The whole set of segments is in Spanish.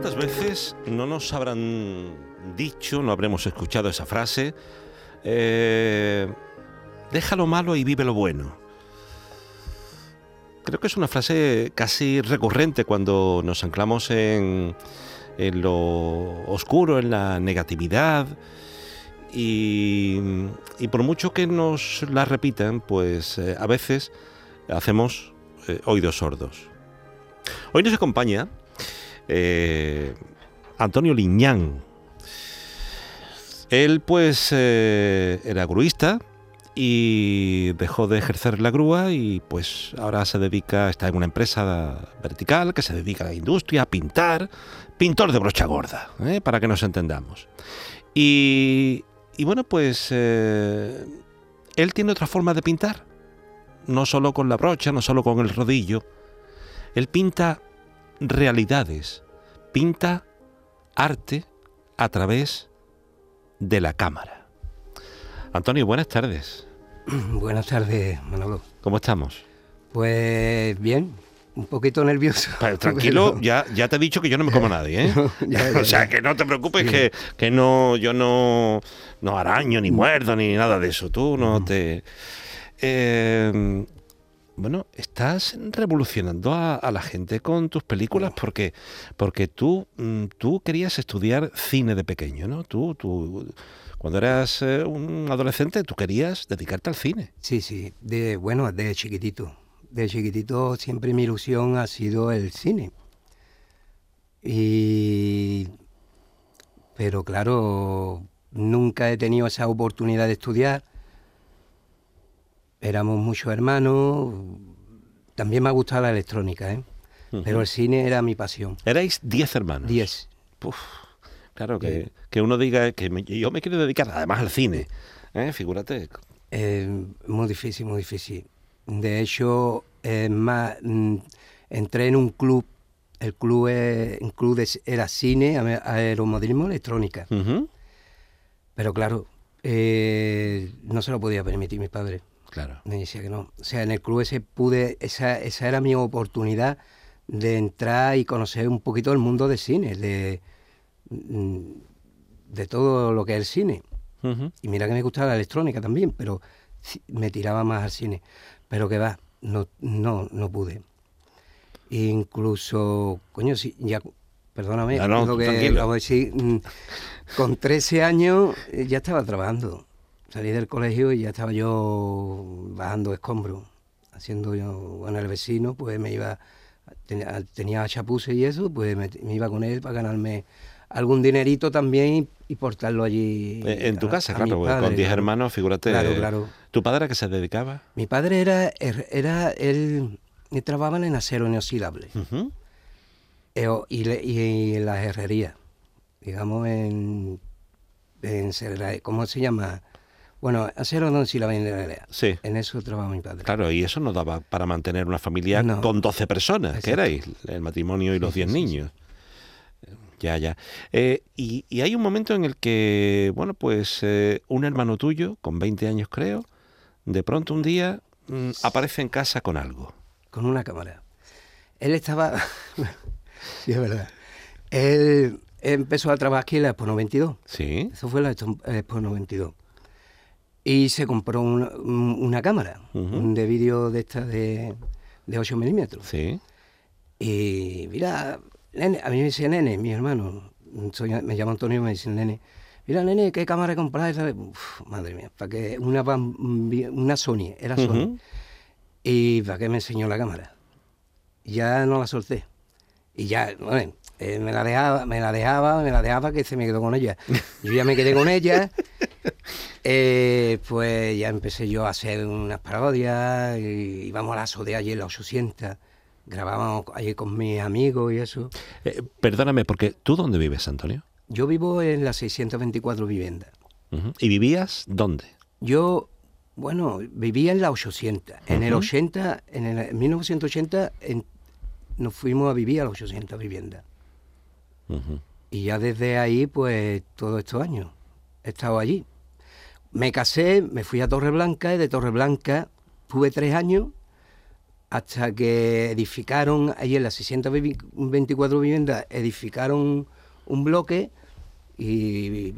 ¿Cuántas veces no nos habrán dicho, no habremos escuchado esa frase? Eh, deja lo malo y vive lo bueno. Creo que es una frase casi recurrente cuando nos anclamos en, lo oscuro, en la negatividad. Y, y por mucho que nos la repitan, pues eh, a veces hacemos eh, oídos sordos. Hoy nos acompaña eh, Antonio Liñán. Él pues eh, era gruista y dejó de ejercer la grúa y pues ahora se dedica, está en una empresa vertical que se dedica a la industria, a pintar, pintor de brocha gorda, ¿eh? para que nos entendamos. Y, y bueno, pues él tiene otra forma de pintar, no solo con la brocha, no solo con el rodillo, él pinta realidades, pinta arte a través de la cámara. Antonio, buenas tardes. Buenas tardes, Manolo. ¿Cómo estamos? Pues bien, un poquito nervioso. Pero tranquilo, pero... ya, ya te he dicho que yo no me como a nadie, ¿eh? ya, ya, o sea, que no te preocupes, sí. que, que, no, yo no, no araño, ni muerdo, ni nada de eso. Tú no te... Eh, bueno, estás revolucionando a, a, la gente con tus películas porque, porque tú, mm, tú querías estudiar cine de pequeño, ¿no? Tú, tú, cuando eras eh, un adolescente, tú querías dedicarte al cine. Sí, sí, de, bueno, de chiquitito. De chiquitito siempre mi ilusión ha sido el cine. Y... Pero claro, nunca he tenido esa oportunidad de estudiar éramos muchos hermanos. También me ha gustado la electrónica, ¿eh? Uh -huh. Pero el cine era mi pasión. ¿Erais 10 hermanos? 10. Claro, que, sí. que, uno diga que me, yo me quiero dedicar además al cine. ¿eh? Figúrate. Eh, muy difícil, muy difícil. De hecho, eh, más, mm, entré en un club. El club, el club de, era cine, aeromodelismo, electrónica. Uh -huh. Pero claro, eh, no se lo podía permitir mi padre. Claro. Me decía que no. O sea, en el club ese pude, esa, esa era mi oportunidad de entrar y conocer un poquito el mundo del cine, de, de todo lo que es el cine. Uh -huh. Y mira que me gustaba la electrónica también, pero me tiraba más al cine. Pero que va, no, no, no pude. Incluso, coño, sí, ya, perdóname, no, no, lo que a decir, con 13 años ya estaba trabajando salí del colegio y ya estaba yo bajando escombros, haciendo yo, bueno, el vecino, pues me iba, tenía, tenía chapuces y eso, pues me, me, iba con él para ganarme algún dinerito también y, y portarlo allí. En tu casa, claro, con 10 claro. hermanos, figúrate. Claro, claro. ¿Tu padre a qué se dedicaba? Mi padre era, era él, él trabajaba en acero inoxidable uh -huh. y, y, y, en la herrería, digamos en, en, ¿cómo se llama? Bueno, acero no si la vendía. Sí. En eso trabajaba mi padre. Claro, y eso no daba para mantener una familia no. con 12 personas, Exacto. que erais, el matrimonio y los sí, 10 sí, niños. Sí, ya, ya. Eh, y, y, hay un momento en el que, bueno, pues eh, un hermano tuyo, con 20 años creo, de pronto un día mmm, aparece en casa con algo. Con una cámara. Él estaba... sí, es verdad. Él empezó a trabajar aquí en la Expo 92. Sí. Eso fue la Expo 92 y se compró una, una cámara uh -huh. de vídeo de esta de, de 8 milímetros. Sí. Y mira, nene, a mí me dice nene, mi hermano, soy, me llamo Antonio, me dice nene, mira nene, ¿qué cámara comprar? Uf, madre mía, para que una, una Sony, era Sony. Uh -huh. Y para que me enseñó la cámara. Ya no la solté. Y ya, bueno, eh, me la dejaba, me la dejaba, me la dejaba que se me quedó con ella. Yo ya me quedé con ella. Eh, pues ya empecé yo a hacer unas parodias y íbamos a la SODE allí en la 800. Grabábamos allí con mis amigos y eso. Eh, perdóname, porque ¿tú dónde vives, Antonio? Yo vivo en las 624 viviendas. Ujú. ¿Y vivías dónde? Yo, bueno, vivía en la 800. En el Ujú. 80, en el en 1980, en- nos fuimos a vivir a las 800 viviendas. Ujú. Y ya desde ahí, pues, todos estos años he estado allí. Me casé, me fui a Torreblanca y de Torreblanca tuve tres años hasta que edificaron, ahí en las 624 viviendas, edificaron un bloque y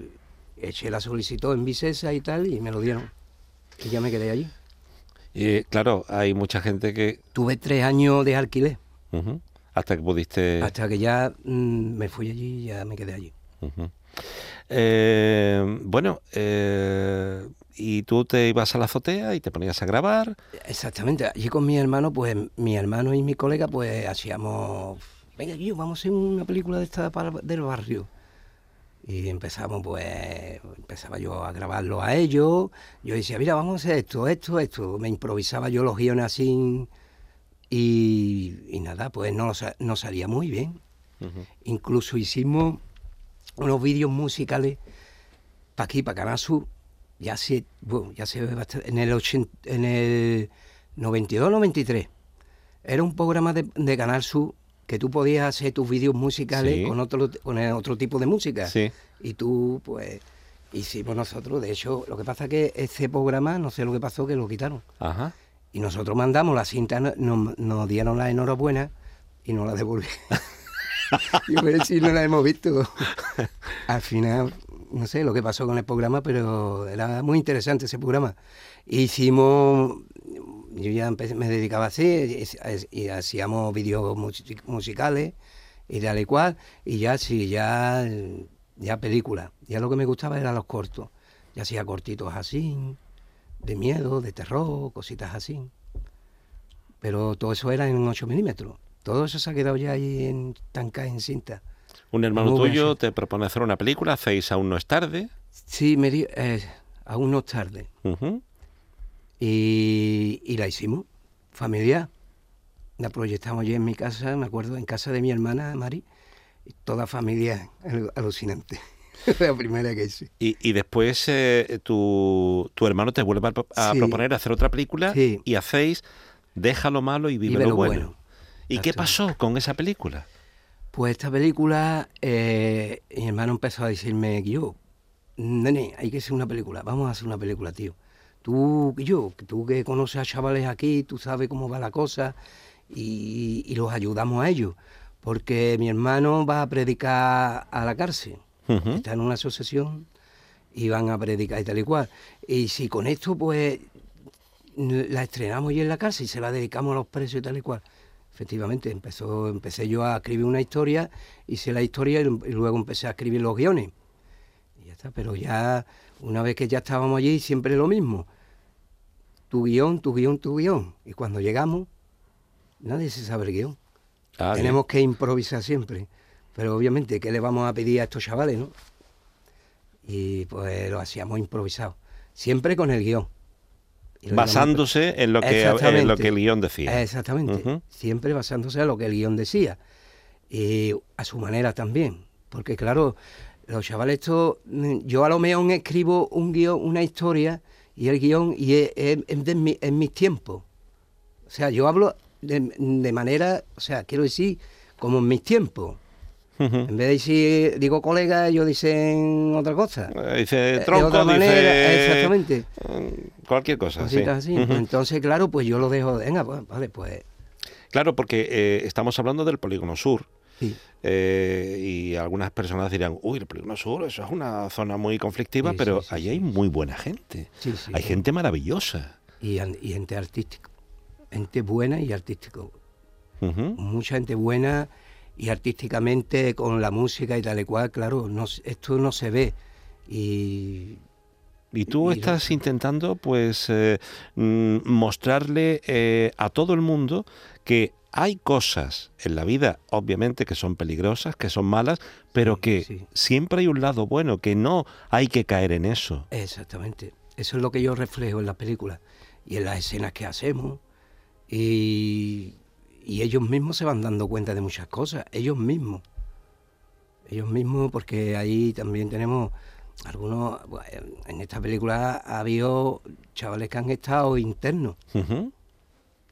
eché la solicitud en Vicesa y tal y me lo dieron. Y ya me quedé allí. Y claro, hay mucha gente que... Tuve tres años de alquiler. Hasta que pudiste... hasta que ya mm, me fui allí y ya me quedé allí. Ujú. Eh, bueno, eh, y tú te ibas a la azotea y te ponías a grabar. Exactamente, allí con mi hermano, pues mi hermano y mi colega, pues hacíamos, venga, yo vamos a hacer una película de esta del barrio. Y empezamos, pues, empezaba yo a grabarlo a ellos. Yo decía, mira, vamos a hacer esto, esto, esto. Me improvisaba yo los guiones así. Y, y nada, pues no, no salía muy bien. Incluso hicimos unos vídeos musicales para aquí, para Canal Sur. Ya se, bueno, ya se ve bastante. En el, 80 en el 92-93 era un programa de, de Canal Sur que tú podías hacer tus vídeos musicales Sí. con otro con otro tipo de música. Sí. Y tú, pues, hicimos nosotros. De hecho, lo que pasa es que ese programa, no sé lo que pasó, que lo quitaron. Ajá. Y nosotros mandamos la cinta, no- nos, nos dieron la enhorabuena y nos la devolvieron. y a ver si no la hemos visto. Al final, no sé lo que pasó con el programa, pero era muy interesante ese programa. Hicimos, yo ya empecé- me dedicaba así, y, y hacíamos vídeos musi- musicales y tal y cual, y ya sí, ya, ya películas. Ya lo que me gustaba eran los cortos. Ya hacía cortitos así, de miedo, de terror, cositas así. Pero todo eso era en 8 milímetros. Todo eso se ha quedado ya ahí en tanca en cinta. Un hermano Muy tuyo te propone hacer una película, hacéis Aún no es tarde. Sí, me di- eh, aún no es tarde. Y, y la hicimos, familiar. La proyectamos allí en mi casa, me acuerdo, en casa de mi hermana Mari. Y toda familia al- alucinante. la primera que hice. Y, y después eh, tu, tu hermano te vuelve a, pro- a Sí. proponer hacer otra película Sí. y hacéis Deja lo malo y vive, Vive lo lo bueno. bueno. ¿Y qué pasó con esa película? Pues esta película, eh, mi hermano empezó a decirme, yo, nene, hay que hacer una película, vamos a hacer una película, tío. Tú, yo, tú que conoces a chavales aquí, tú sabes cómo va la cosa y, y los ayudamos a ellos. Porque mi hermano va a predicar a la cárcel, está en una asociación y van a predicar y tal y cual. Y si con esto, pues, la estrenamos y en la cárcel y se la dedicamos a los presos y tal y cual. Efectivamente, empezó, empecé yo a escribir una historia, hice la historia y, y luego empecé a escribir los guiones. Y ya está, pero ya, una vez que ya estábamos allí, siempre lo mismo. Tu guion, tu guion, tu guion. Y cuando llegamos, nadie se sabe el guion. Ah, bien. Tenemos que improvisar siempre. Pero obviamente, ¿qué le vamos a pedir a estos chavales, no? Y pues lo hacíamos improvisado. Siempre con el guion. Basándose en lo, que, en lo que el guion decía. Exactamente. Siempre basándose en lo que el guion decía. Y a su manera también. Porque claro, los chavales estos, mm, yo a lo mejor escribo un guion, una historia, y el guion, y es, es- es de mi- en mis tiempos. O sea, yo hablo de, de manera, o sea, quiero decir, como en mis tiempos. En vez de decir, digo colega, ellos dicen otra cosa. Eh, Dice de tronco, otra manera, dice exactamente. mm, cualquier cosa. sí. Así. Ujú. Entonces, claro, pues yo lo dejo, venga, pues, vale, pues Claro, porque eh, estamos hablando del polígono sur. sí. eh, y algunas personas dirán, uy, el polígono sur, eso es una zona muy conflictiva, Sí, pero sí, sí. hay muy buena gente. Sí, sí, hay gente maravillosa. y, gente artística. Gente buena y artística. Ujú. Mucha gente buena y artísticamente con la música y tal y cual, claro, no, esto no se ve. Y Y tú estás intentando, pues, eh, mm, mostrarle eh, a todo el mundo que hay cosas en la vida, obviamente, que son peligrosas, que son malas, pero Sí, que sí. siempre hay un lado bueno, que no hay que caer en eso. exactamente, eso es lo que yo reflejo en las películas y en las escenas que hacemos. Y, y ellos mismos se van dando cuenta de muchas cosas, ellos mismos. ellos mismos, porque ahí también tenemos algunos, en esta película ha habido chavales que han estado internos,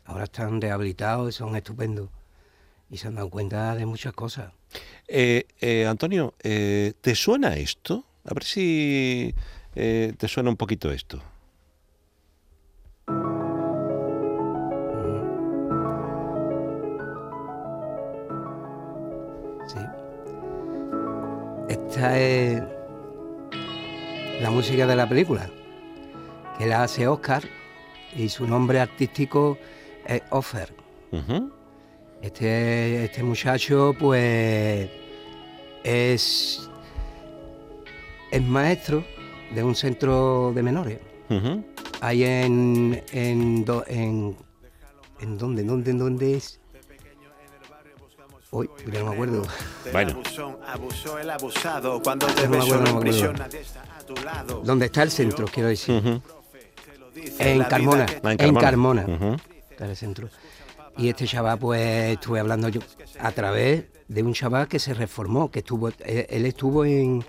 ahora están rehabilitados y son estupendos y se han dado cuenta de muchas cosas. Eh, eh, Antonio, eh, ¿te suena esto? A ver si eh, te suena un poquito esto. Esta es la música de la película, que la hace Oscar y su nombre artístico es Offer. Este, este muchacho, pues, es, es maestro de un centro de menores. Ahí en. ¿En, do- en, ¿en dónde? ¿Dónde? ¿En dónde es? Uy, ya no me acuerdo. Bueno. El No me acuerdo, no me acuerdo. nadie está a tu lado. ¿Dónde está el centro? Quiero decir. En Carmona. Ah, En Carmona. Está en el centro. Y este chaval, pues, estuve hablando yo a través de un chaval que se reformó, que estuvo, él, él estuvo en,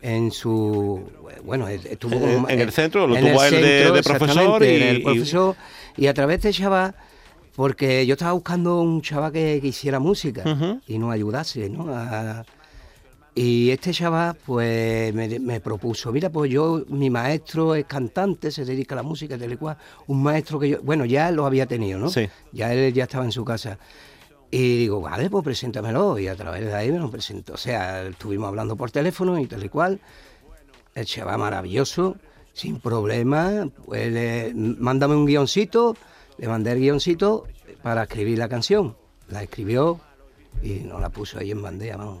en su, bueno, él estuvo En- como- en el centro, lo en tuvo a él de- de profesor y- en el y- profesor, y a través de este chaval, porque yo estaba buscando un chaval que, que hiciera música y nos ayudase, ¿no? A- y este chaval, pues, me, me propuso, mira, pues yo, mi maestro es cantante, se dedica a la música, tal y cual, un maestro que yo, bueno, ya lo había tenido, ¿no? Sí. Ya él ya estaba en su casa. Y digo, vale, pues preséntamelo. Y a través de ahí me lo presentó. O sea, estuvimos hablando por teléfono y tal y cual. El chaval maravilloso, sin problema. Pues le- mándame un guioncito. Le mandé el guioncito para escribir la canción. La escribió y nos la puso ahí en bandeja, vamos.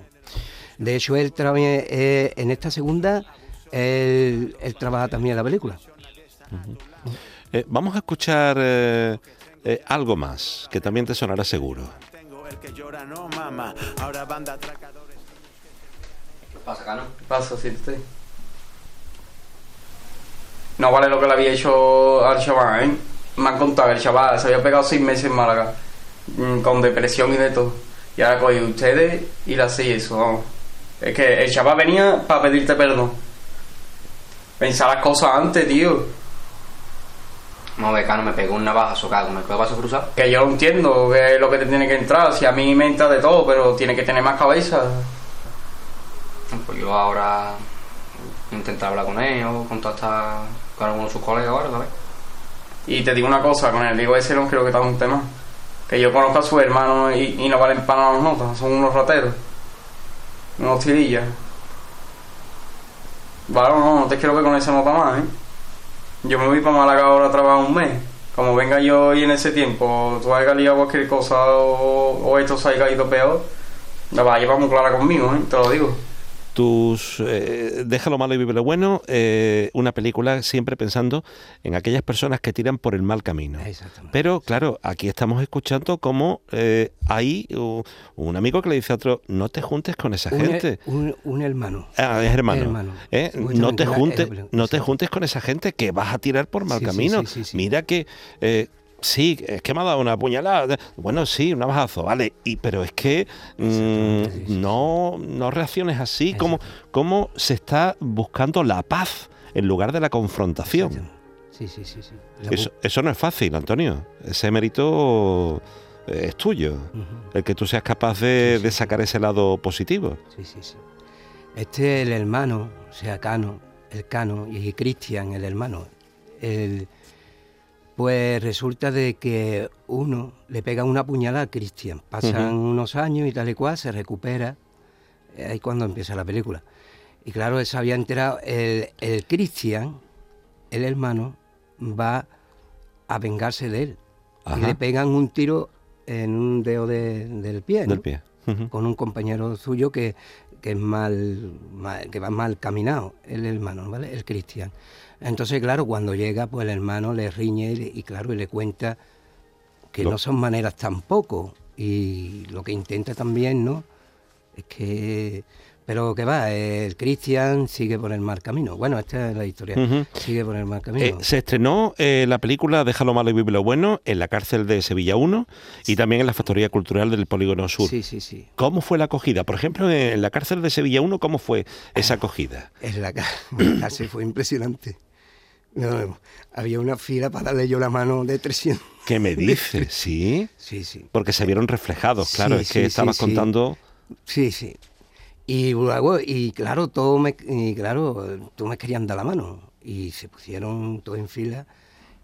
De hecho, él también, eh, en esta segunda, él, él trabaja también en la película. Eh, vamos a escuchar eh, eh, algo más, que también te sonará seguro. ¿Qué pasa, Cano? ¿Qué pasa, si estoy? No vale lo que le había hecho al chaval, ¿eh? Me han contado que el chaval se había pegado seis meses en Málaga, mm, con depresión y de todo. Y ahora cogí ustedes y le hacéis eso, vamos. Es que el chaval venía para pedirte perdón. Pensar las cosas antes, tío. No, ve, Cano, me pegó un navajazo, cago. ¿Me quedo paso cruzado? Que yo lo entiendo, que es lo que te tiene que entrar. Si a mí me entra de todo, pero tiene que tener más cabeza. Pues yo ahora intentar hablar con o contactar con alguno de sus colegas ahora, ¿sabes? Y te digo una cosa, con el Diego ese no creo que está un tema. Que yo conozco a su hermano y, no valen para las notas, son unos rateros. Unos tirillas. Vale, no, no te quiero que con esa nota más, ¿eh? Yo me voy para Málaga ahora a trabajar un mes. Como venga yo y en ese tiempo tú hayas liado cualquier cosa o, o esto se haya ido peor, la vas a llevar muy clara conmigo, ¿eh? Te lo digo. Tus eh, Deja lo malo y vive lo bueno, eh, una película siempre pensando en aquellas personas que tiran por el mal camino. Exactamente. Pero claro, aquí estamos escuchando cómo eh, hay uh, un amigo que le dice a otro, no te juntes con esa Un, gente. un, un hermano. Ah, es hermano. Hermano. ¿eh? No te juntes, no te juntes con esa gente que vas a tirar por mal Sí, camino. sí, sí, sí. Mira que eh, sí, es que me ha dado una puñalada. Bueno, sí, un navajazo, vale. Y pero es que mm, no, no reacciones así, como cómo se está buscando la paz en lugar de la confrontación. Sí, sí, sí, sí. Eso, eso no es fácil, Antonio. Ese mérito eh, es tuyo. El que tú seas capaz de, Sí, sí, de sí. sacar ese lado positivo. Sí, sí, sí. Este es el hermano, o sea, Cano, el Cano, y Cristian, el hermano. El, pues resulta de que uno le pega una puñalada a Cristian. Pasan unos años y tal y cual, se recupera. Ahí cuando empieza la película. Y claro, él se había enterado, el, el Cristian, el hermano, va a vengarse de él. Y le pegan un tiro en un dedo de- del pie. ¿no? Del pie. Con un compañero suyo que, que es mal, mal- que va mal caminado, el hermano, ¿vale? El Cristian. Entonces, claro, cuando llega, pues el hermano le riñe y, claro, y le cuenta que no son maneras tampoco. Y lo que intenta también, ¿no? Es que Pero que va, el Cristian sigue por el mal camino. Bueno, esta es la historia. Sigue por el mal camino. Eh, se estrenó eh, la película Déjalo malo y vive lo bueno en la cárcel de Sevilla 1 y también en la Factoría Cultural del Polígono Sur. sí, sí, sí. ¿Cómo fue la acogida? Por ejemplo, en la cárcel de Sevilla 1, ¿cómo fue esa acogida? En la, cárcel fue impresionante. No, había una fila para darle yo la mano de 300. ¿Qué me dices? Sí, Sí, sí. porque se vieron reflejados, claro, Sí, es que sí, estabas contando... Sí, sí. Y luego, y claro, todo me, y claro, todos me querían dar la mano. Y se pusieron todos en fila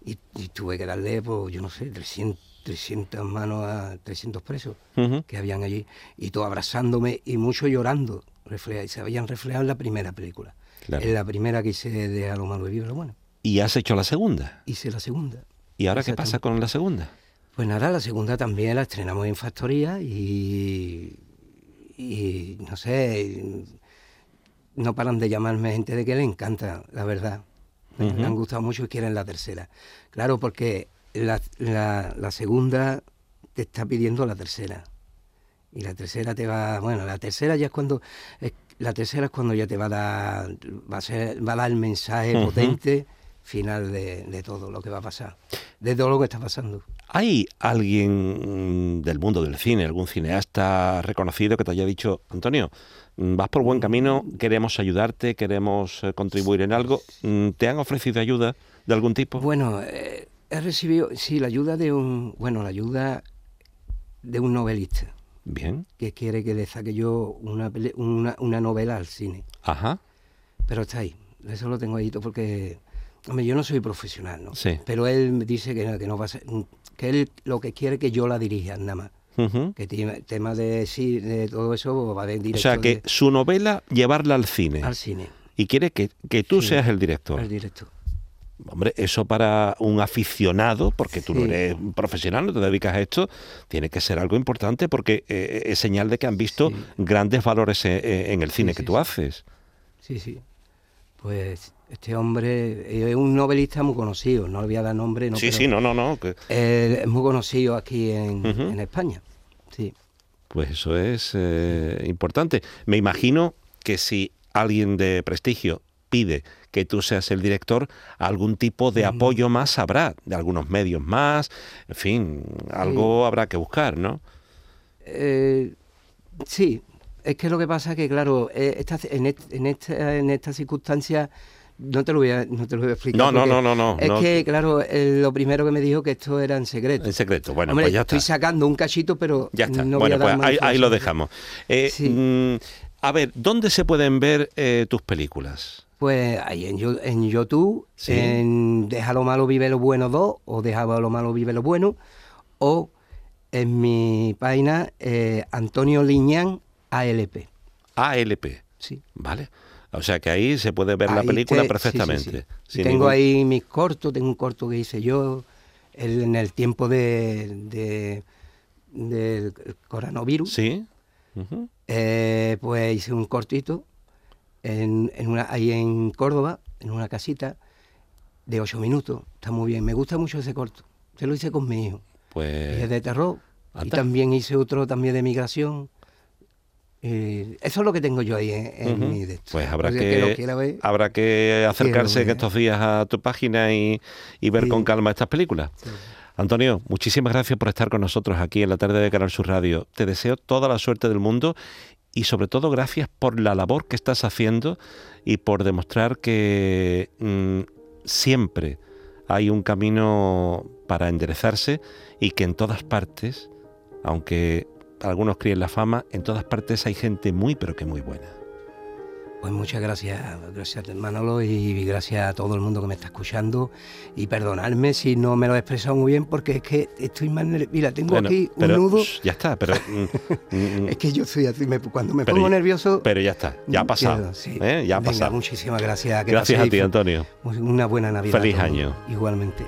y, y tuve que darle, pues, yo no sé, 300, 300 manos a 300 presos Ujú. que habían allí. Y todos abrazándome y mucho llorando. refleja- y se habían reflejado en la primera película. Claro. En la primera que hice de A lo malo y lo bueno. Y has hecho la segunda. Hice la segunda. ¿Y ahora qué pasa con la segunda? Pues nada, la segunda también la estrenamos en Factoría y, y no sé, no paran de llamarme gente de que le encanta, la verdad. Me Ujú. han gustado mucho y quieren la tercera. Claro, porque la, la- la segunda te está pidiendo la tercera. Y la tercera te va, bueno, la tercera ya es cuando, es- la tercera es cuando ya te va a dar, va a, ser, va a dar el mensaje potente final de, de todo lo que va a pasar, de todo lo que está pasando. ¿Hay alguien del mundo del cine, algún cineasta reconocido que te haya dicho, Antonio, mm, vas por buen camino, queremos ayudarte, queremos eh, contribuir en algo? Mm, ¿Te han ofrecido ayuda de algún tipo? Bueno, eh, he recibido, sí, la ayuda de un, bueno, la ayuda de un novelista Bien, que quiere que le saque yo una, una, una novela al cine. ajá, Pero está ahí, eso lo tengo ahí porque, hombre, yo no soy profesional, ¿no? Sí. Pero él me dice que, no- que no va a ser, que él lo que quiere que yo la dirija, nada más. Que tiene tema de sí, de todo eso va de O directo sea, que de- su novela, llevarla al cine. al cine, Y quiere que, que tú Sí. seas el director. al directo. Hombre, eso para un aficionado, porque tú no eres un profesional, no te dedicas a esto, tiene que ser algo importante porque eh, es señal de que han visto Sí. grandes valores en, en el cine Sí, que tú haces. Sí, sí. Pues este hombre es un novelista muy conocido, no le voy a dar nombre, no, sí, pero sí, no, no, no. que- es muy conocido aquí en, España. Sí. pues eso es eh, importante. Me imagino que si alguien de prestigio pide que tú seas el director, algún tipo de apoyo más habrá, de algunos medios más, en fin, algo habrá que buscar, ¿no? Eh, sí, es que lo que pasa es que, claro, eh, esta- en, est- en esta, en esta circunstancia no te lo voy a, no te lo voy a explicar. No, no, no, no, no, Es no. que, claro, eh, lo primero que me dijo que esto era en secreto. En secreto. Bueno, Hombre, pues ya estoy está. sacando un cachito, pero Ya está. no voy bueno, a dar pues ahí, ahí lo dejamos. Eh, Sí. mm, a ver, ¿dónde se pueden ver eh, tus películas? Pues ahí en, en YouTube, Sí. en Deja lo malo, vive lo bueno 2, o Deja lo malo, vive lo bueno, o en mi página eh, Antonio Liñán ALP. ALP. Sí. ¿Vale? O sea que ahí se puede ver la película te- sí, sí, perfectamente. sí. Tengo ningún- ahí mis cortos, tengo un corto que hice yo el- en el tiempo de, de- del coronavirus. Sí. Eh, pues hice un cortito en, en una, ahí en Córdoba, en una casita, de ocho minutos. Está muy bien. Me gusta mucho ese corto. Se lo hice con mi hijo. Y Pues es de terror. Y también hice otro también de migración. Eh, eso es lo que tengo yo ahí en, mi de esto. Pues habrá O sea, que, lo quiera ver, habrá que acercarse en estos días a tu página y, y ver Sí. con calma estas películas. Antonio, muchísimas gracias por estar con nosotros aquí en la tarde de Canal Sur Radio. Te deseo toda la suerte del mundo y sobre todo gracias por la labor que estás haciendo y por demostrar que mm, siempre hay un camino para enderezarse y que en todas partes, aunque algunos críen la fama, en todas partes hay gente muy pero que muy buena. Pues muchas gracias, gracias Manolo y gracias a todo el mundo que me está escuchando y perdonadme si no me lo he expresado muy bien porque es que estoy más nervioso. Mira, tengo Bueno, aquí un pero, nudo. ya está, pero mm, mm, Es que yo soy así, me- cuando me pongo ya- nervioso... pero ya está, ya ha mm, pasado, sí. ¿eh? ya ha Venga, pasado. muchísimas gracias. que Gracias a ti, Antonio. Una buena Navidad. Feliz año. Igualmente.